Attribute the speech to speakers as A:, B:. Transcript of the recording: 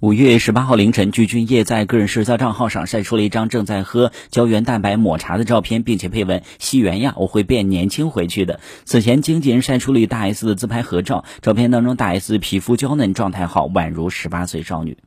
A: 五月十八号凌晨，具俊晔在个人社交账号上晒出了一张正在喝胶原蛋白抹茶的照片，并且配文：“西元呀，我会变年轻回去的。”此前，经纪人晒出了与大 S 的自拍合照，照片当中大 S 皮肤娇嫩，状态好，宛如十八岁少女。